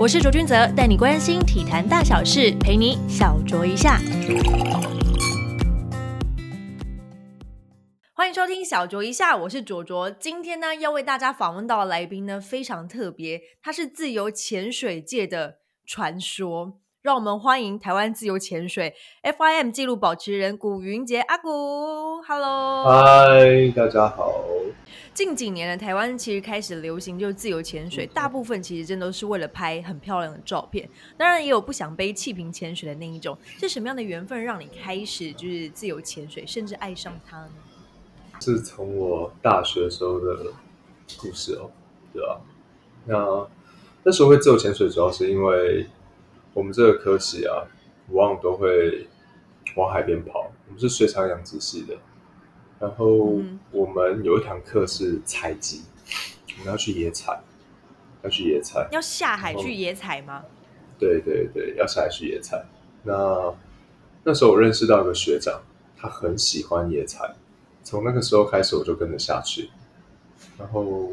我是卓君泽，带你关心体坛大小事，陪你小酌一下。欢迎收听小酌一下，我是卓卓。今天呢，要为大家访问到的来宾呢，非常特别，他是自由潜水界的传说。让我们欢迎台湾自由潜水 FIM 纪录保持人古云杰阿古，Hello，嗨，大家好。近几年的，台湾其实开始流行就是自由潜水，大部分其实真都是为了拍很漂亮的照片，当然也有不想背气瓶潜水的那一种。是什么样的缘分让你开始就是自由潜水，甚至爱上它呢？是从我大学时候的故事哦，对啊？那那时候会自由潜水，主要是因为。我们这个科系啊，往往都会往海边跑。我们是水产养殖系的，然后我们有一堂课是采集，我们要去野采，要去野采，要下海去野采吗？对对对，要下海去野采。那那时候我认识到一个学长，他很喜欢野采，从那个时候开始我就跟着下去，然后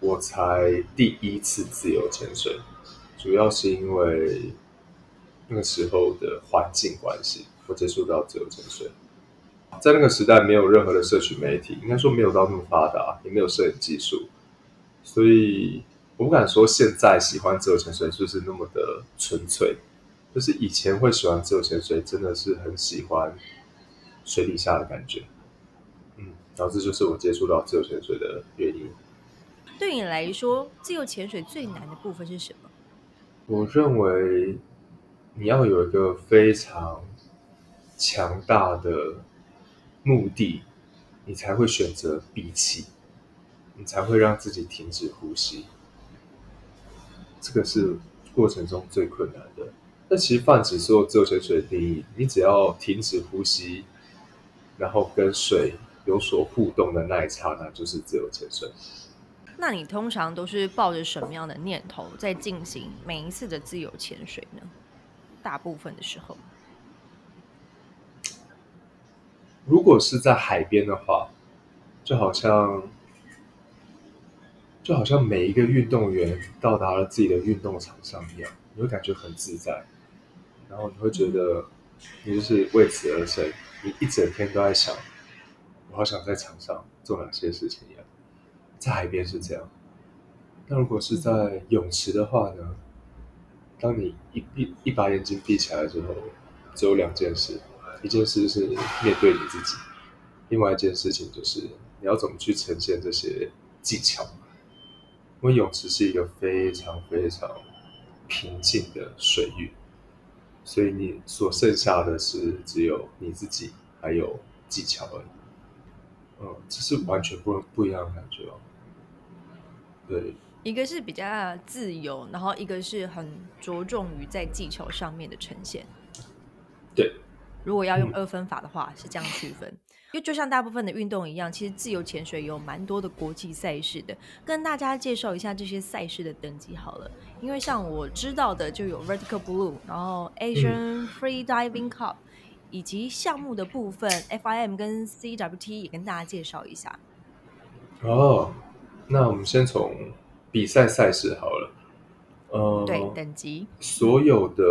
我才第一次自由潜水。主要是因为那个时候的环境关系，我接触到自由潜水。在那个时代，没有任何的社群媒体，应该说没有到那么发达，也没有摄影技术，所以我不敢说现在喜欢自由潜水就是那么的纯粹。就是以前会喜欢自由潜水，真的是很喜欢水底下的感觉。嗯，然后这就是我接触到自由潜水的原因。对你来说，自由潜水最难的部分是什么？我认为你要有一个非常强大的目的，你才会选择闭气，你才会让自己停止呼吸。这个是过程中最困难的。那其实泛指所有自由潜水的定义，你只要停止呼吸，然后跟水有所互动的那一刹那，就是自由潜水。那你通常都是抱着什么样的念头在进行每一次的自由潜水呢？大部分的时候，如果是在海边的话，就好像就好像每一个运动员到达了自己的运动场上一样，你会感觉很自在，然后你会觉得你就是为此而生，你一整天都在想，我好想在场上做哪些事情一样。在海边是这样，那如果是在泳池的话呢？当你一闭一把眼睛闭起来之后，只有两件事，一件事是面对你自己，另外一件事情就是你要怎么去呈现这些技巧。因为泳池是一个非常非常平静的水域，所以你所剩下的是只有你自己还有技巧而已。嗯，这是完全不不一样的感觉哦。对，一个是比较自由，然后一个是很着重于在技巧上面的呈现。对，如果要用二分法的话，是这样区分。因为就像大部分的运动一样，其实自由潜水有蛮多的国际赛事的，跟大家介绍一下这些赛事的等级好了。因为像我知道的就有 Vertical Blue，然后 Asian Free Diving Cup，以及项目的部分 FIM 跟 CWT 也跟大家介绍一下。哦。那我们先从比赛赛事好了，呃，对，等级所有的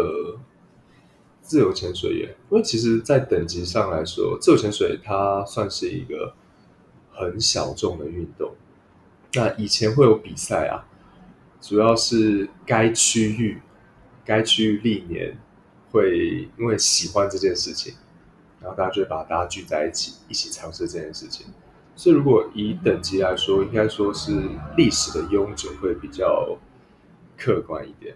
自由潜水员，因为其实，在等级上来说，自由潜水它算是一个很小众的运动。那以前会有比赛啊，主要是该区域、该区域历年会因为喜欢这件事情，然后大家就会把大家聚在一起，一起尝试这件事情。所以，如果以等级来说，应该说是历史的悠久会比较客观一点。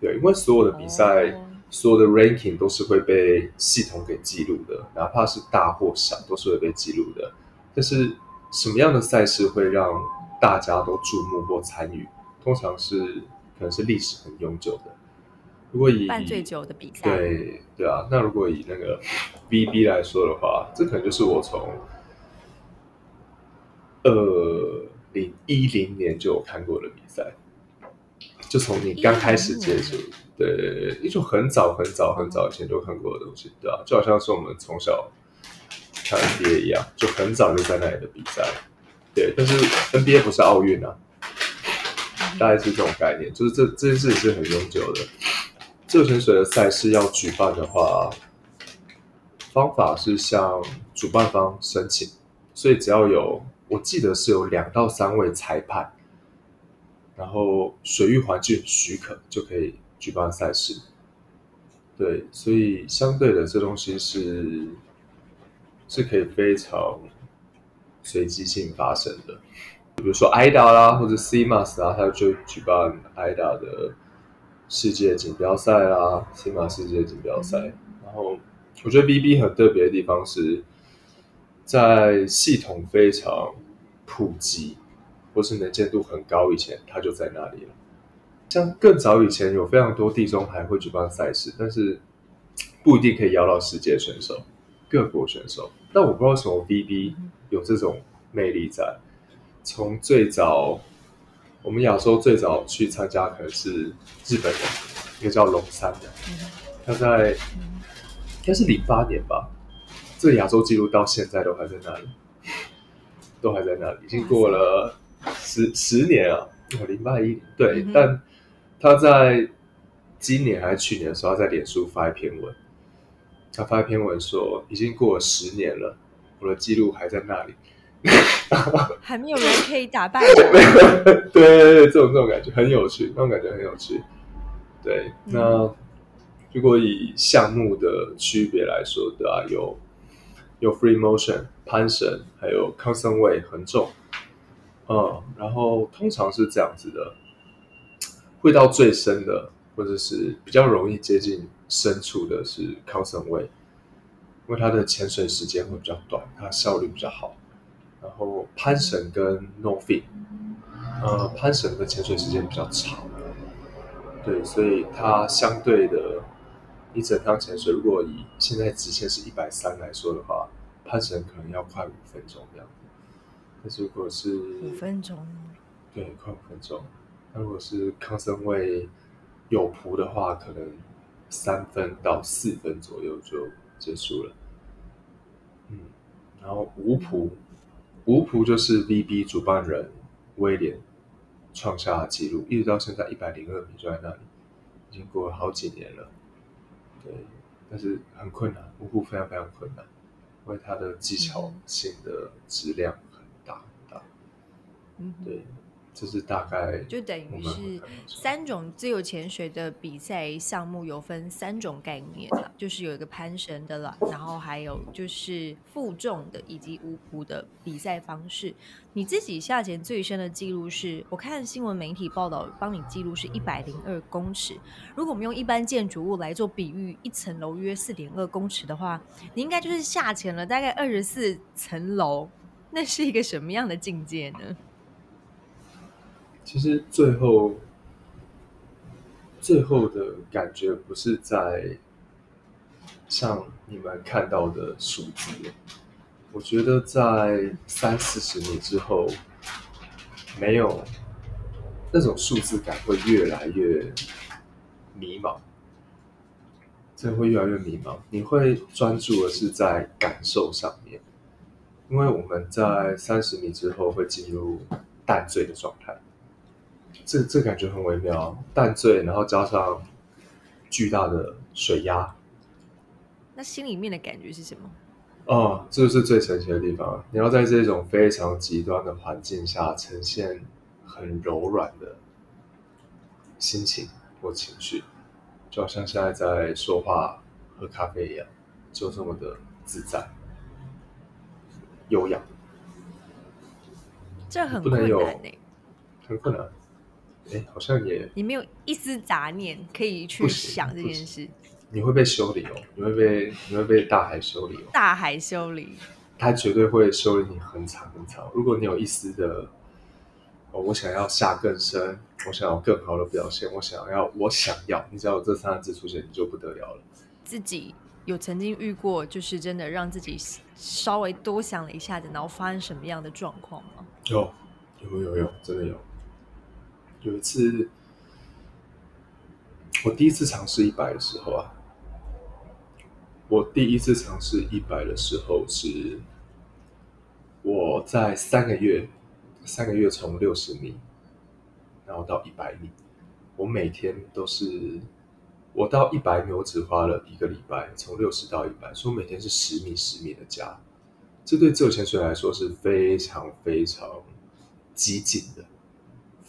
对，因为所有的比赛，所有的 ranking 都是会被系统给记录的，哪怕是大或小，都是会被记录的。但是，什么样的赛事会让大家都注目或参与？通常是可能是历史很悠久的。如果以办最久的比赛，对对啊。那如果以那个 VB 来说的话，这可能就是我从。二零一零年就有看过的比赛，就从你刚开始接触，对，一种很早很早很早以前就看过的东西，对吧？就好像是我们从小看 NBA 一样，就很早就在那里的比赛，对。但是 NBA 不是奥运啊，大概是这种概念，就是这这件事情是很永久的。自由潜水的赛事要举办的话，方法是向主办方申请，所以只要有，我记得是有两到三位裁判，然后水域环境许可就可以举办赛事。对，所以相对的这东西是是可以非常随机性发生的。比如说 IDA 啦，或者 CMAS 啊，它就举办 IDA 的世界锦标赛啦，CMAS 世界锦标赛。然后我觉得 BB 很特别的地方是在系统非常普及或是能见度很高以前，它就在那里了。像更早以前有非常多地中海会举办赛事，但是不一定可以邀到世界选手、各国选手。但我不知道为什么 BB 有这种魅力在。从最早，我们亚洲最早去参加可能是日本人，一个叫龙山的，他在应该是零八年吧，这个亚洲纪录到现在都还在那里，都还在那里，已经过了十十年啊，零八一对，但他在今年还是去年的时候，他在脸书发一篇文，他发一篇文说已经过了十年了，我的记录还在那里。还没有人可以打败。对对对，这种这种感觉很有趣，那种感觉很有趣。对，那如果以项目的区别来说，对啊，有有 free motion 攀绳，还有 constant weight 很重。嗯，然后通常是这样子的，会到最深的，或者是比较容易接近深处的是 constant weight，因为它的潜水时间会比较短，它效率比较好。然后攀绳跟 no fin，呃，攀绳的潜水时间比较长，对，所以它相对的，一整趟潜水，如果以现在极限是一百三来说的话，攀绳可能要快五分钟这样子。如果是五分钟，对，快五分钟。那如果是康森位有仆的话，可能三分到四分左右就结束了。嗯，然后无蹼。无蹼就是 VB 主办人威廉创下纪录，一直到现在一百零二米就在那里，已经过了好几年了。对，但是很困难，无蹼非常非常困难，因为它的技巧性的质量。嗯，对。这是大概就等于是三种自由潜水的比赛项目，有分三种概念了，就是有一个攀绳的啦，然后还有就是负重的以及无蹼的比赛方式。你自己下潜最深的记录是，我看新闻媒体报道帮你记录是一百零二公尺。如果我们用一般建筑物来做比喻，一层楼约四点二公尺的话，你应该就是下潜了大概二十四层楼，那是一个什么样的境界呢？其实最后，最后的感觉不是在像你们看到的数字，我觉得在三四十米之后，没有那种数字感会越来越迷茫，真的会越来越迷茫。你会专注的是在感受上面，因为我们在三十米之后会进入淡醉的状态。这这感觉很微妙，淡醉，然后加上巨大的水压，那心里面的感觉是什么？哦，这就是最神奇的地方。你要在这种非常极端的环境下呈现很柔软的心情或情绪，就好像现在在说话、喝咖啡一样，就这么的自在、优雅。这很困难很困难。哎，好像也你没有一丝杂念可以去想这件事，你会被修理哦，你会被你会被大海修理哦，大海修理，他绝对会修理你很长很长。如果你有一丝的，哦，我想要下更深，我想要更好的表现，我想要我想要，你只要有这三个字出现，你就不得了了。自己有曾经遇过，就是真的让自己稍微多想了一下子，然后发生什么样的状况吗？有，有有有，真的有。有一次，我第一次尝试一百的时候啊，我第一次尝试一百的时候是我在三个月，三个月从六十米然后到一百米，我每天都是，我到一百米我只花了一个礼拜，从六十到一百，所以我每天是十米十米的加，这对自由潜水来说是非常非常激进的，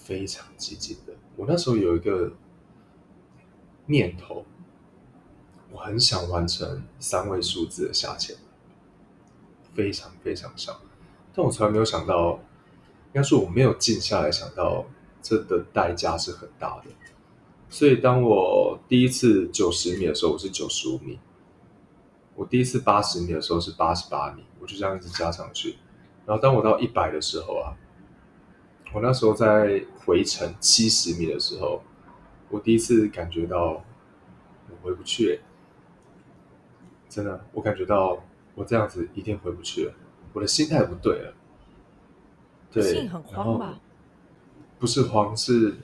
非常激进的。我那时候有一个念头，我很想完成三位数字的下潜，非常非常想，但我从来没有想到，应该说我没有静下来想到这的代价是很大的。所以当我第一次九十米的时候，我是九十五米；我第一次八十米的时候是八十八米，我就这样一直加上去。然后当我到一百的时候啊，我那时候在回程七十米的时候，我第一次感觉到我回不去、欸，真的，我感觉到我这样子一定回不去了，我的心态不对了。对，心很然后慌吧？不是慌，是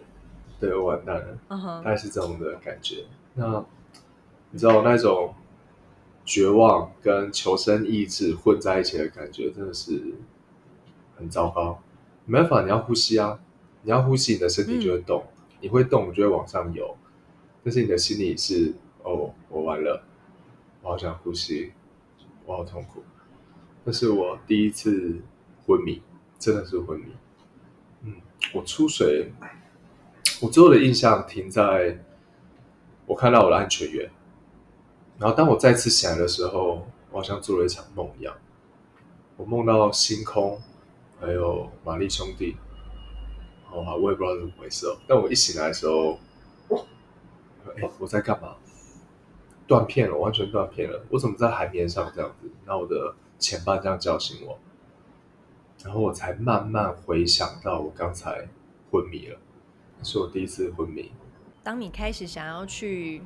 对我完蛋了。大，概是这种的感觉。那你知道那种绝望跟求生意志混在一起的感觉，真的是很糟糕。没办法，你要呼吸啊，你要呼吸，你的身体就会动，你会动，你就会往上游。但是你的心里是，哦，我完了，我好想呼吸，我好痛苦。那是我第一次昏迷，真的是昏迷。嗯，我出水，我最后的印象停在我看到我的安全员，然后当我再次醒来的时候，我好像做了一场梦一样，我梦到星空，还有玛丽兄弟，哦，我也不知道怎么回事哦。但我一醒来的时候，哎，我在干嘛？断片了，完全断片了。我怎么在海面上这样子？那我的前半这样叫醒我，然后我才慢慢回想到我刚才昏迷了，是我第一次昏迷。当你开始想要去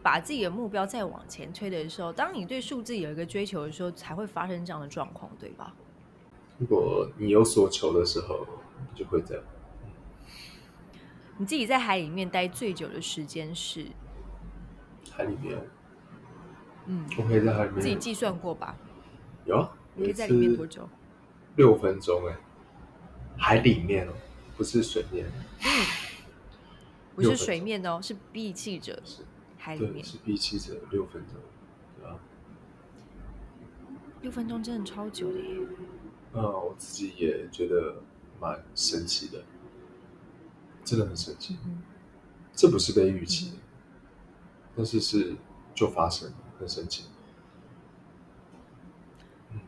把自己的目标再往前推的时候，当你对数字有一个追求的时候，才会发生这样的状况，对吧？如果你有所求的时候，就会这样。你自己在海里面待最久的时间是，海里面，嗯，我可以在海里面自己计算过吧？有啊，你可以在里面多久？六分钟哎、海里面哦，不是水面，嗯 不是水面哦，是闭气者是海里，面。是闭气者六分钟，对吧、六分钟真的超久的耶！嗯，我自己也觉得蛮神奇的，真的很神奇。嗯这不是被预期的，但是是就发生了，很神奇。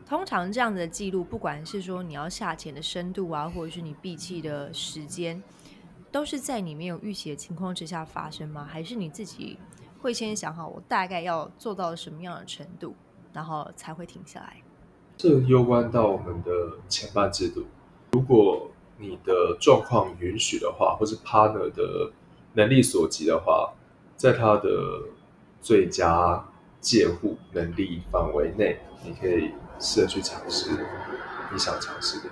通常这样的记录，不管是说你要下潜的深度啊，或者是你闭气的时间，都是在你没有预期的情况之下发生吗？还是你自己会先想好我大概要做到什么样的程度，然后才会停下来？这攸关到我们的前半制度。如果你的状况允许的话，或是 partner 的能力所及的话，在他的最佳介护能力范围内，你可以试着去尝试你想尝试的。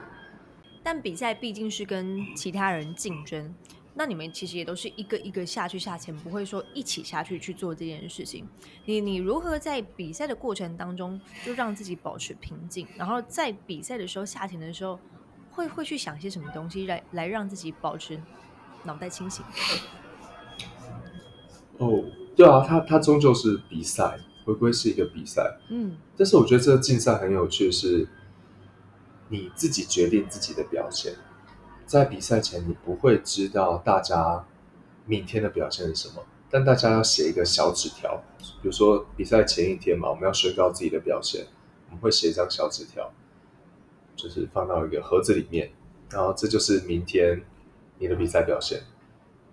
但比赛毕竟是跟其他人竞争，那你们其实也都是一个一个下去下潜，不会说一起下去去做这件事情。你你如何在比赛的过程当中就让自己保持平静，然后在比赛的时候下潜的时候，会会去想些什么东西来来让自己保持脑袋清醒？哦，对啊，它它终究是比赛，回归是一个比赛。嗯但是我觉得这个竞赛很有趣，是你自己决定自己的表现。在比赛前，你不会知道大家明天的表现是什么，但大家要写一个小纸条，比如说比赛前一天嘛，我们要宣告自己的表现，我们会写一张小纸条，就是放到一个盒子里面，然后这就是明天你的比赛表现。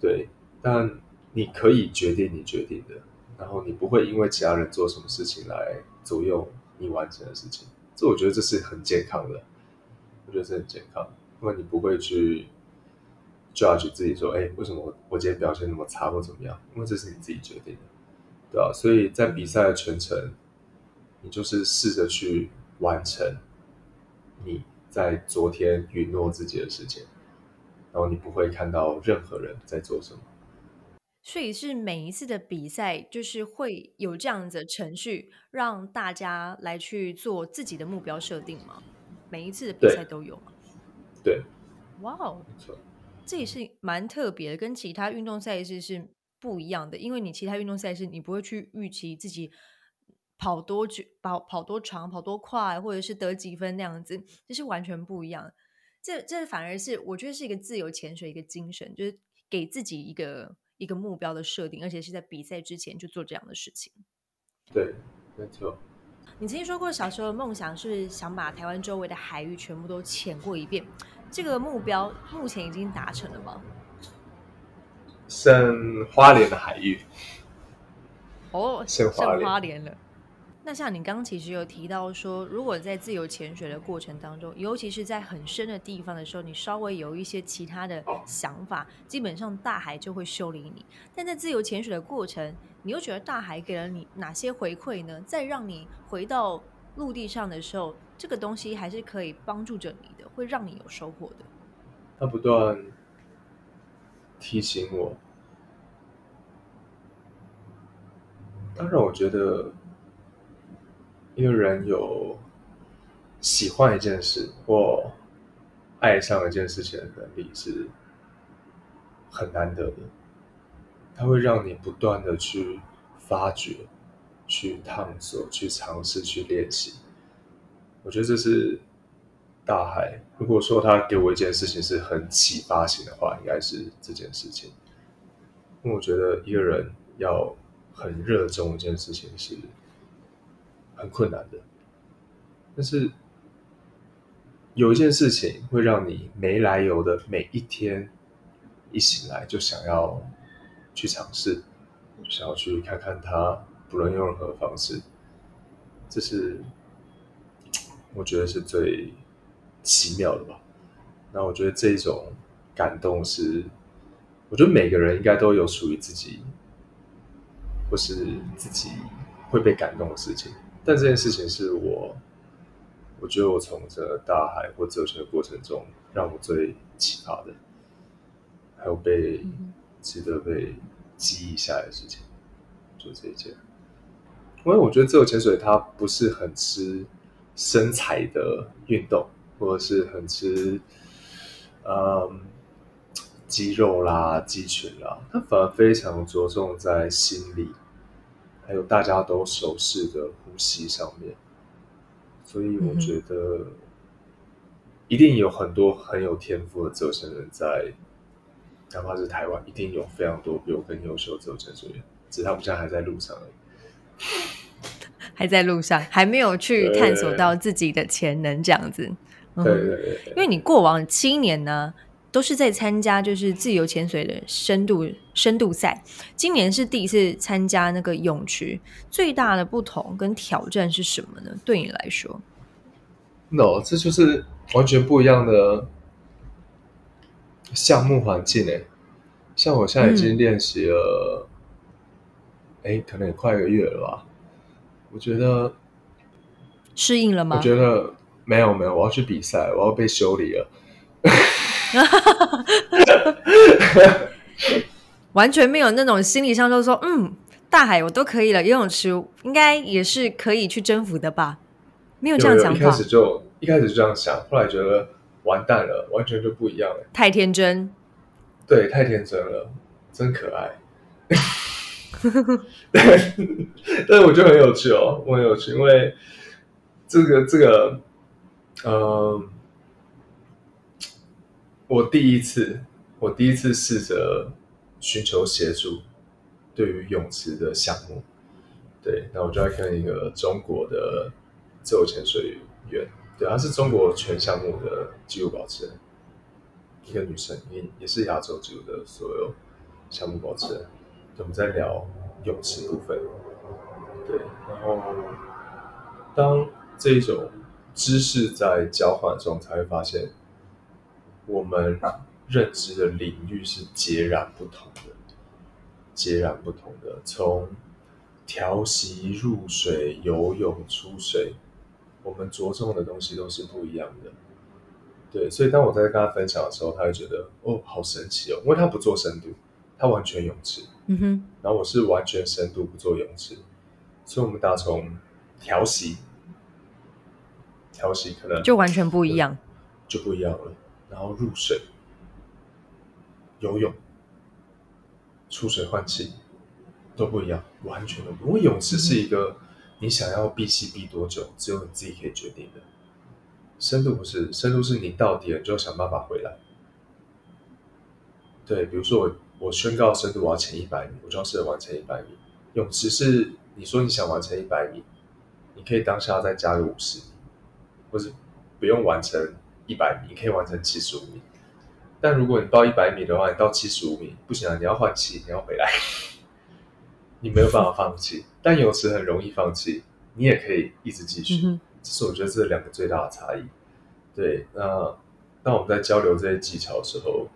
对，但你可以决定你决定的，然后你不会因为其他人做什么事情来左右你完成的事情。这我觉得这是很健康的，我觉得这很健康，因为你不会去 judge 自己说，哎，为什么我我今天表现那么差或怎么样？因为这是你自己决定的，对啊、所以在比赛的全程，你就是试着去完成你在昨天允诺自己的事情，然后你不会看到任何人在做什么。所以是每一次的比赛，就是会有这样子的程序，让大家来去做自己的目标设定吗？每一次的比赛都有吗？对，哇哦！没错。这也是蛮特别的，跟其他运动赛事是不一样的。因为你其他运动赛事，你不会去预期自己跑多久、跑跑多长、跑多快，或者是得几分那样子，这是完全不一样。这这反而是我觉得是一个自由潜水一个精神，就是给自己一个一个目标的设定，而且是在比赛之前就做这样的事情。对，没错。你曾经说过，小时候的梦想是想把台湾周围的海域全部都潜过一遍，这个目标目前已经达成了吗？剩花莲的海域，哦，剩花莲花莲了。那像你刚刚其实有提到说，如果在自由潜水的过程当中，尤其是在很深的地方的时候，你稍微有一些其他的想法，基本上大海就会修理你。但在自由潜水的过程，你又觉得大海给了你哪些回馈呢？再让你回到陆地上的时候，这个东西还是可以帮助着你的，会让你有收获的。他不断提醒我，当然，我觉得。一个人有喜欢一件事或爱上一件事情的能力是很难得的，它会让你不断的去发掘、去探索、去尝试、去练习。我觉得这是大海。如果说他给我一件事情是很启发性的话，应该是这件事情。因为我觉得一个人要很热衷一件事情是。很困难的，但是有一件事情会让你没来由的每一天一醒来就想要去尝试，想要去看看它，不论用任何方式，这是我觉得是最奇妙的吧。那我觉得这种感动是，我觉得每个人应该都有属于自己，或是自己会被感动的事情。但这件事情是我，我觉得我从这大海或哲学的过程中，让我最启发的，还有被值得被记忆下来的事情，就这一件。因为我觉得自由潜水它不是很吃身材的运动，或者是很吃嗯肌肉啦、肌群啦，它反而非常着重在心理。还有大家都熟悉的呼吸上面，所以我觉得一定有很多很有天赋的走潜人在，哪怕是台湾，一定有非常多比我更优秀的走潜水员，只是他们现在还在路上而已，还在路上，还没有去探索到自己的潜能，这样子。对对对，因为你过往七年呢。都是在参加就是自由潜水的深度深度赛，今年是第一次参加那个泳池，最大的不同跟挑战是什么呢？对你来说？No，这就是完全不一样的项目环境诶。像我现在已经练习了，哎，可能也快一个月了吧。我觉得适应了吗？我觉得没有没有，我要去比赛，我要被修理了。完全没有那种心理上就说，嗯，大海我都可以了，游泳池应该也是可以去征服的吧？没有这样想法。一开始就一开始就这样想，后来觉得完蛋了，完全就不一样了。太天真，对，太天真了，真可爱。但是 我觉得很有趣哦，我很有趣，因为这个这个，嗯。我第一次，我第一次试着寻求协助，对于泳池的项目，对，那我就要跟一个中国的自由潜水员，对，她是中国全项目的纪录保持人，一个女生，也也是亚洲纪录的所有项目保持人，我们在聊泳池部分，对，然后当这种知识在交换中，才会发现。我们认知的领域是截然不同的，截然不同的。从调息、入水、游泳、出水，我们着重的东西都是不一样的。对，所以当我在跟他分享的时候，他会觉得哦，好神奇哦，因为他不做深度，他完全泳池。嗯哼。然后我是完全深度不做泳池，所以我们打从调息，调息可能就完全不一样，就不一样了。然后入水，游泳、出水换气都不一样，完全都不。因为泳池是一个你想要闭气闭多久，只有你自己可以决定的。深度不是，深度是你到底了，你就想办法回来。对，比如说我我宣告深度我要潜一百米，我就要试着完成一百米。泳池是你说你想完成一百米，你可以当下再加个五十米，或是不用完成一百米，你可以完成七十五米。但如果你到一百米的话，你到七十五米不行啊，你要换气，你要回来，你没有办法放弃。但有时很容易放弃，你也可以一直继续。这是我觉得这两个最大的差异。对，那当我们在交流这些技巧的时候，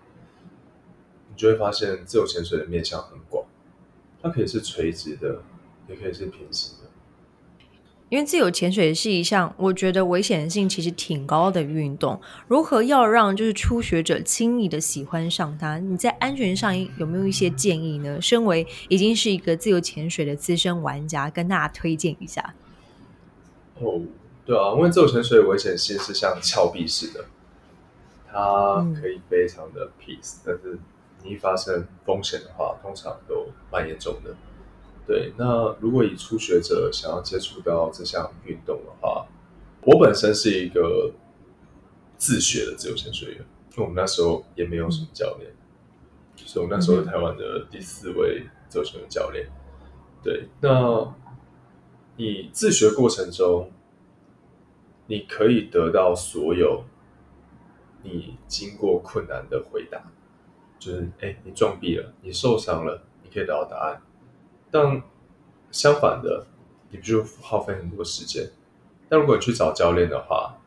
你就会发现自由潜水的面向很广，它可以是垂直的，也可以是平行的。因为自由潜水是一项我觉得危险性其实挺高的运动，如何要让就是初学者轻易的喜欢上它？你在安全上有没有一些建议呢？身为已经是一个自由潜水的资深玩家，跟大家推荐一下。哦，对啊，因为自由潜水的危险性是像峭壁式的，它可以非常的 peace，但是你一发生风险的话，通常都蛮严重的。对，那如果以初学者想要接触到这项运动的话，我本身是一个自学的自由潜水员，因为我们那时候也没有什么教练，就是我们那时候台湾的第四位自由潜水教练。对，那你自学过程中，你可以得到所有你经过困难的回答，就是哎，你撞壁了，你受伤了，你可以得到答案。但相反的，你就耗费很多时间。但如果你去找教练的话，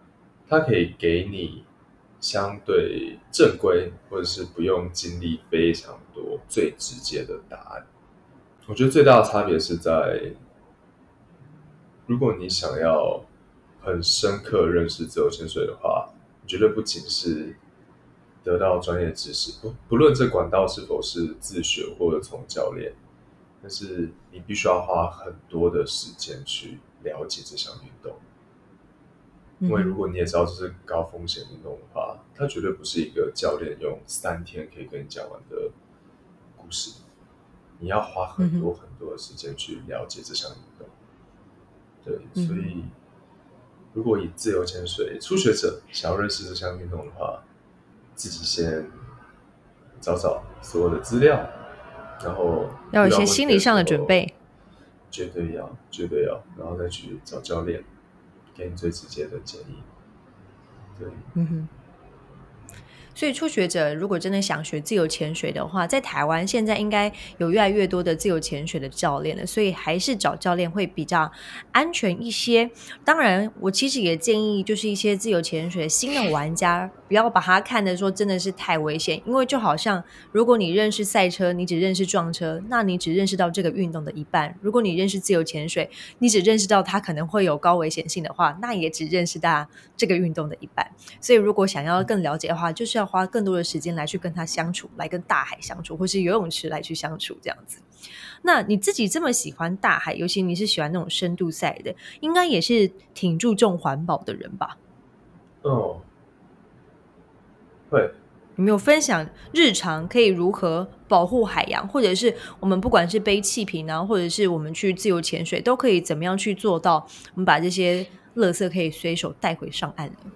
他可以给你相对正规，或者是不用经历非常多、最直接的答案。我觉得最大的差别是在，如果你想要很深刻认识自由潜水的话，你绝对不仅是得到专业知识，不不论这管道是否是自学或者从教练。但是你必须要花很多的时间去了解这项运动，因为如果你也知道这是高风险运动的话，它绝对不是一个教练用三天可以跟你讲完的故事。你要花很多很多的时间去了解这项运动。对，所以如果以自由潜水初学者想要认识这项运动的话，自己先找找所有的资料。然后要有一些心理上的准备，绝对要，绝对要，然后再去找教练，给你最直接的建议。对，嗯哼。所以初学者如果真的想学自由潜水的话，在台湾现在应该有越来越多的自由潜水的教练了，所以还是找教练会比较安全一些。当然，我其实也建议，就是一些自由潜水新的玩家，不要把它看的说真的是太危险，因为就好像如果你认识赛车，你只认识撞车，那你只认识到这个运动的一半；如果你认识自由潜水，你只认识到它可能会有高危险性的话，那也只认识到这个运动的一半。所以，如果想要更了解的话，就是要。花更多的时间来去跟他相处，来跟大海相处，或是游泳池来去相处，这样子。那你自己这么喜欢大海，尤其你是喜欢那种深度赛的，应该也是挺注重环保的人吧？哦，会。有没有分享日常可以如何保护海洋，或者是我们不管是背气瓶啊，或者是我们去自由潜水，都可以怎么样去做到？我们把这些垃圾可以随手带回上岸呢？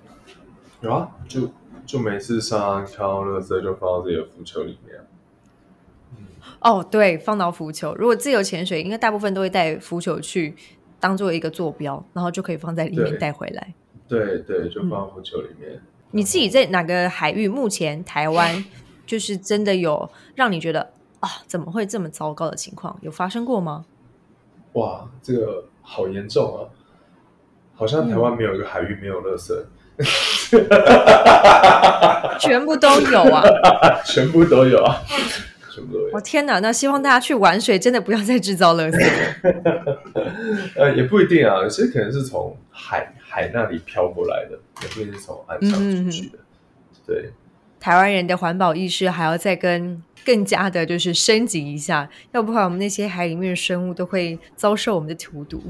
有啊，就。就每次上岸看到垃圾就放到自己的浮球里面。哦，对，放到浮球。如果自由潜水，应该大部分都会带浮球去当做一个坐标，然后就可以放在里面带回来。对对，就放浮球里面。你自己在哪个海域？目前台湾 就是真的有让你觉得啊，怎么会这么糟糕的情况有发生过吗？哇，这个好严重啊！好像台湾没有一个海域没有垃圾。全部都有啊！全部都有啊！全部都有。我天哪！那希望大家去玩水，真的不要再制造垃圾。呃，也不一定啊，有些可能是从海海那里漂过来的，也不一定是从岸上出去的。对，台湾人的环保意识还要再跟更加的，就是升级一下，要不然我们那些海里面的生物都会遭受我们的荼毒。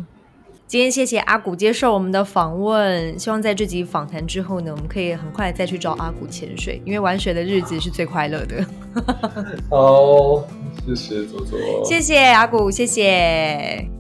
今天谢谢阿古接受我们的访问，希望在这集访谈之后呢，我们可以很快再去找阿古潜水，因为玩水的日子是最快乐的。好，谢谢左左，谢谢阿古，谢谢。